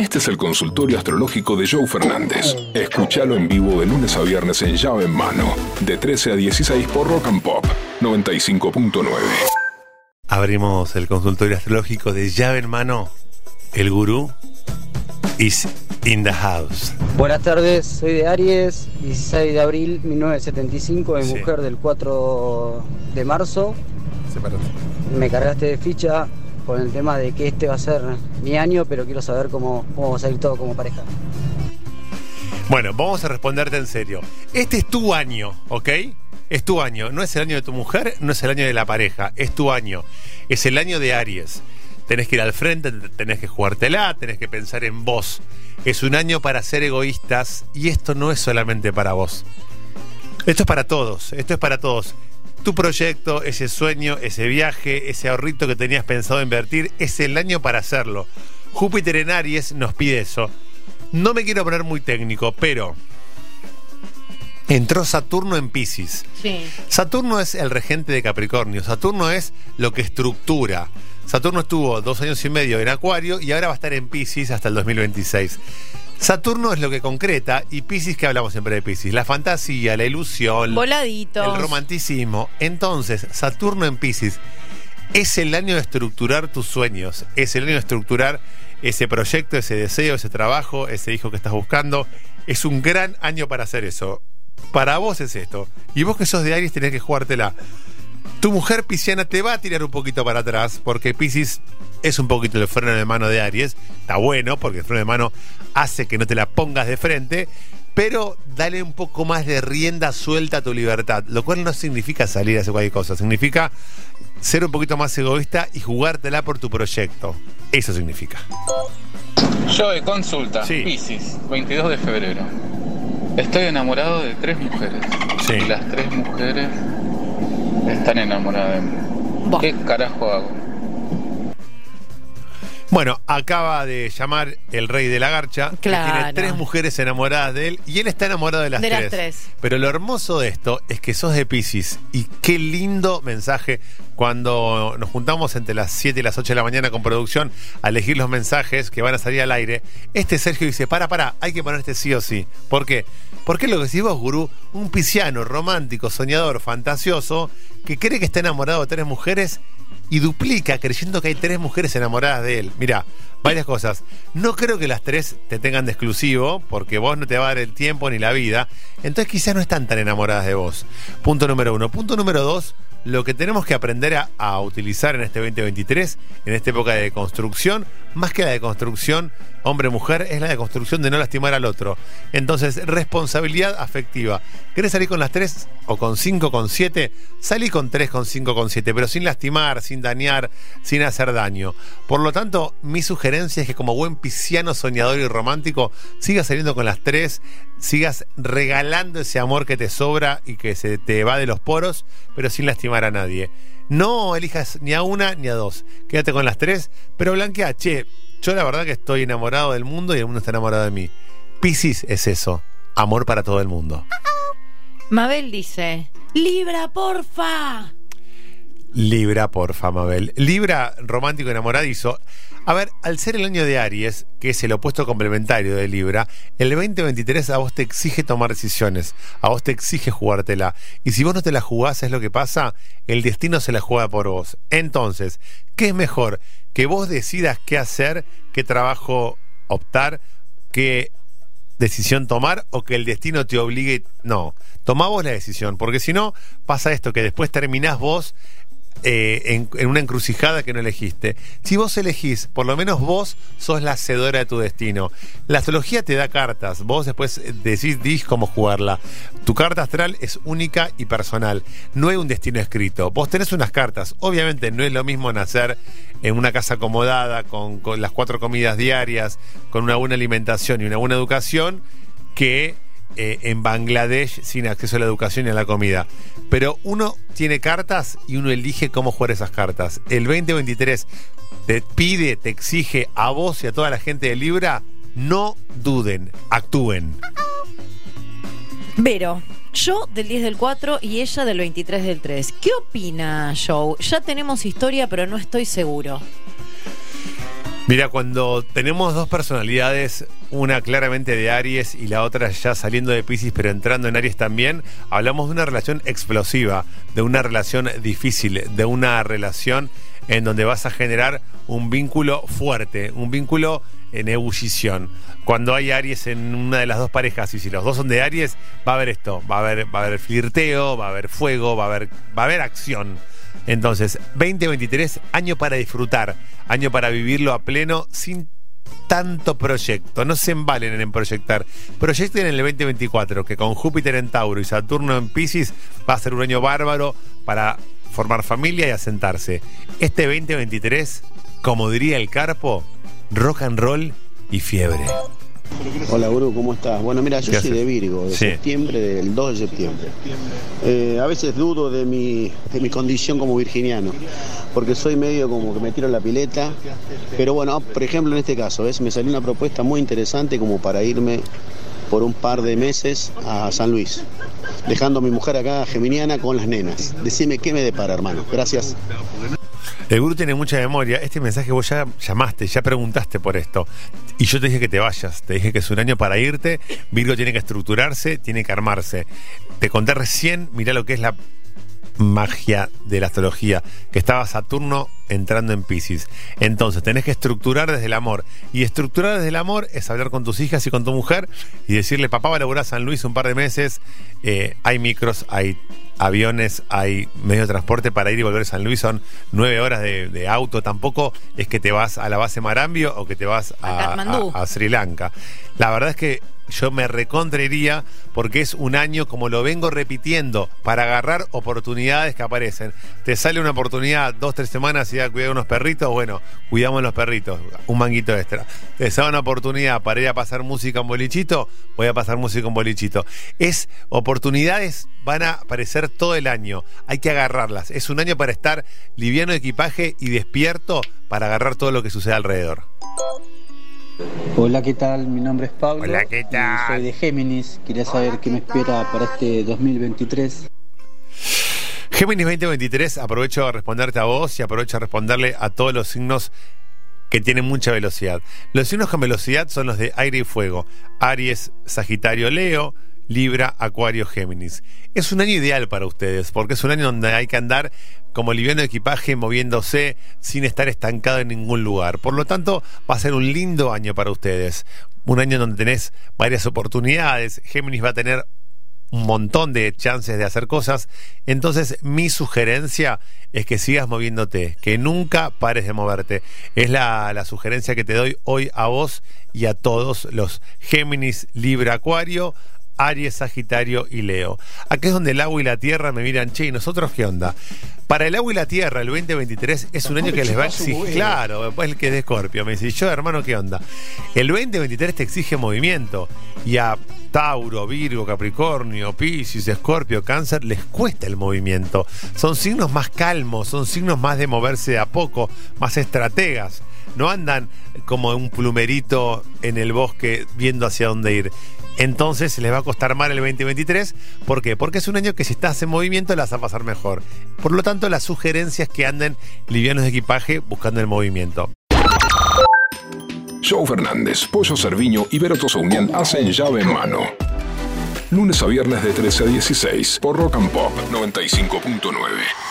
Este es el consultorio astrológico de Joe Fernández. Escúchalo en vivo de lunes a viernes en llave en mano, de 13 a 16 por Rock and Pop 95.9. Abrimos el consultorio astrológico de llave en mano. El gurú is in the house. Buenas tardes, soy de Aries, 16 de abril 1975, mi Sí. mujer del 4 de marzo. Sepárate. Me cargaste de ficha con el tema de que este va a ser mi año, pero quiero saber cómo, cómo va a salir todo como pareja. Bueno, vamos a responderte en serio. Este es tu año, ¿ok? Es tu año. No es el año de tu mujer, no es el año de la pareja. Es tu año. Es el año de Aries. Tenés que ir al frente, tenés que jugártela, tenés que pensar en vos. Es un año para ser egoístas y esto no es solamente para vos. Esto es para todos, esto es para todos. Tu proyecto, ese sueño, ese viaje, ese ahorrito que tenías pensado invertir, es el año para hacerlo. Júpiter en Aries nos pide eso. No me quiero poner muy técnico, pero entró Saturno en Pisces. Sí. Saturno es el regente de Capricornio. Saturno es lo que estructura. Saturno estuvo dos años y medio en Acuario y ahora va a estar en Pisces hasta el 2026. Saturno es lo que concreta y Pisces, que hablamos siempre de Pisces, la fantasía, la ilusión, Voladitos. el romanticismo. Entonces, Saturno en Pisces es el año de estructurar tus sueños, es el año de estructurar ese proyecto, ese deseo, ese trabajo, ese hijo que estás buscando. Es un gran año para hacer eso. Para vos es esto. Y vos que sos de Aries tenés que jugártela. Tu mujer pisciana te va a tirar un poquito para atrás porque Piscis es un poquito el freno de mano de Aries. Está bueno porque el freno de mano hace que no te la pongas de frente, pero dale un poco más de rienda suelta a tu libertad, lo cual no significa salir a hacer cualquier cosa, significa ser un poquito más egoísta y jugártela por tu proyecto. Eso significa. Yo de consulta, Sí. Piscis, 22 de febrero. Estoy enamorado de tres mujeres. Sí. Y las tres mujeres están enamoradas de mí. ¿Qué carajo hago? Bueno, acaba de llamar el rey de la garcha, que Claro. tiene tres mujeres enamoradas de él y él está enamorado de las, De tres. las tres. Pero lo hermoso de esto es que sos de Pisces y qué lindo mensaje cuando nos juntamos entre las 7 y las 8 de la mañana con producción a elegir los mensajes que van a salir al aire. Este Sergio dice, para, para, hay que ponerte sí o sí. ¿Por qué? Porque lo que decís vos, gurú, un pisciano romántico, soñador, fantasioso, que cree que está enamorado de tres mujeres y duplica creyendo que hay tres mujeres enamoradas de él. Mira, varias cosas. No creo que las tres te tengan de exclusivo, porque vos no te va a dar el tiempo ni la vida. Entonces quizás no están tan enamoradas de vos. Punto número uno. Punto número dos. Lo que tenemos que aprender a, utilizar en este 2023, en esta época de construcción, más que la de construcción hombre-mujer, es la de construcción de no lastimar al otro. Entonces, responsabilidad afectiva. ¿Querés salir con las tres o con cinco, con siete? Salí con tres, con cinco, con siete, pero sin lastimar, sin dañar, sin hacer daño. Por lo tanto, mi sugerencia es que como buen pisciano soñador y romántico, sigas saliendo con las tres, sigas regalando ese amor que te sobra y que se te va de los poros, pero sin lastimar a nadie. No elijas ni a una ni a dos. Quédate con las tres, pero blanquea, che, yo la verdad que estoy enamorado del mundo y el mundo está enamorado de mí. Piscis es eso, amor para todo el mundo. Mabel dice, Libra, porfa. Libra, porfa, Mabel. Libra, romántico enamoradizo. A ver, al ser el año de Aries, que es el opuesto complementario de Libra, el 2023 a vos te exige tomar decisiones, a vos te exige jugártela. Y si vos no te la jugás, es lo que pasa, el destino se la juega por vos. Entonces, ¿qué es mejor? Que vos decidas qué hacer, qué trabajo optar, qué decisión tomar o que el destino te obligue. No, tomá vos la decisión, porque si no, pasa esto, que después terminás vos eh, en, una encrucijada que no elegiste. Si vos elegís, por lo menos vos sos la hacedora de tu destino. La astrología te da cartas, vos después decís, dis cómo jugarla. Tu carta astral es única y personal, no hay un destino escrito. Vos tenés unas cartas, obviamente no es lo mismo nacer en una casa acomodada, con las cuatro comidas diarias, con una buena alimentación y una buena educación, que eh, en Bangladesh sin acceso a la educación y a la comida. Pero uno tiene cartas y uno elige cómo jugar esas cartas. El 2023 te pide, te exige a vos y a toda la gente de Libra, no duden, actúen. Vero, yo del 10 del 4 y ella del 23 del 3. ¿Qué opina Joe? Ya tenemos historia, pero no estoy seguro. Mira, cuando tenemos dos personalidades, una claramente de Aries y la otra ya saliendo de Pisces pero entrando en Aries también, hablamos de una relación explosiva, de una relación difícil, de una relación en donde vas a generar un vínculo fuerte, un vínculo en ebullición. Cuando hay Aries en una de las dos parejas y si los dos son de Aries, va a haber esto, va a haber, va a haber flirteo, va a haber fuego, va a haber, va a haber acción. Entonces, 2023, año para disfrutar, año para vivirlo a pleno sin tanto proyecto. No se embalen en proyectar. Proyecten en el 2024, que con Júpiter en Tauro y Saturno en Pisces va a ser un año bárbaro para formar familia y asentarse. Este 2023, como diría el Carpo, rock and roll y fiebre. Hola, Guru, ¿cómo estás? Bueno, mira, yo ¿Qué soy de Virgo, de Sí. septiembre, del 2 de septiembre. Eh, a veces dudo de mi, de mi condición como virginiano, porque soy medio como que me tiro en la pileta. Pero bueno, por ejemplo, en este caso, ¿ves? me salió una propuesta muy interesante como para irme por un par de meses a San Luis, dejando a mi mujer acá geminiana con las nenas. Decime qué me depara, hermano. Gracias. El gurú tiene mucha memoria. Este mensaje vos ya llamaste, ya preguntaste por esto. Y yo te dije que te vayas. Te dije que es un año para irte. Virgo tiene que estructurarse, tiene que armarse. Te conté recién, mirá lo que es la magia de la astrología, que estaba Saturno entrando en Pisces. Entonces, tenés que estructurar desde el amor. Y estructurar desde el amor es hablar con tus hijas y con tu mujer y decirle, papá va a laburar a San Luis un par de meses, eh, hay micros, hay aviones, hay medios de transporte para ir y volver a San Luis, son nueve horas de, de auto, tampoco es que te vas a la base Marambio o que te vas A a, a- a Sri Lanka. La verdad es que yo me recontraería porque es un año, como lo vengo repitiendo, para agarrar oportunidades que aparecen. Te sale una oportunidad dos, tres semanas y ya cuidar unos perritos, bueno, cuidamos los perritos, un manguito extra. Te sale una oportunidad para ir a pasar música en bolichito, voy a pasar música en bolichito. Es oportunidades van a aparecer todo el año, hay que agarrarlas. Es un año para estar liviano de equipaje y despierto para agarrar todo lo que sucede alrededor. Hola, ¿qué tal? Mi nombre es Pablo. Hola, ¿qué y tal? Soy de Géminis. Quería saber qué me espera para este 2023. Géminis 2023, aprovecho a responderte a vos y aprovecho a responderle a todos los signos que tienen mucha velocidad. Los signos con velocidad son los de aire y fuego. Aries, Sagitario, Leo, Libra, Acuario, Géminis. Es un año ideal para ustedes, porque es un año donde hay que andar como liviano de equipaje, moviéndose sin estar estancado en ningún lugar. Por lo tanto, va a ser un lindo año para ustedes. Un año donde tenés varias oportunidades. Géminis va a tener un montón de chances de hacer cosas. Entonces, mi sugerencia es que sigas moviéndote, que nunca pares de moverte. Es la, la sugerencia que te doy hoy a vos y a todos los Géminis, Libra, Acuario. Aries, Sagitario y Leo. Aquí es donde el agua y la tierra me miran, che, ¿y nosotros qué onda? Para el agua y la tierra, el 2023 es un año que les va a exigir. Claro, después el que es de Escorpio. Me dice, "¿Y yo, hermano, ¿qué onda? El 2023 te exige movimiento. Y a Tauro, Virgo, Capricornio, Piscis, Escorpio, Cáncer, les cuesta el movimiento. Son signos más calmos, son signos más de moverse de a poco, más estrategas. No andan como un plumerito en el bosque viendo hacia dónde ir. Entonces les va a costar mal el 2023. ¿Por qué? Porque es un año que si estás en movimiento la vas a pasar mejor. Por lo tanto, la sugerencia es que anden livianos de equipaje buscando el movimiento. Joe Fernández, Pollo Cerviño y Vero Tosaunian hacen llave en mano. Lunes a viernes de 13 a 16 por Rock and Pop 95.9.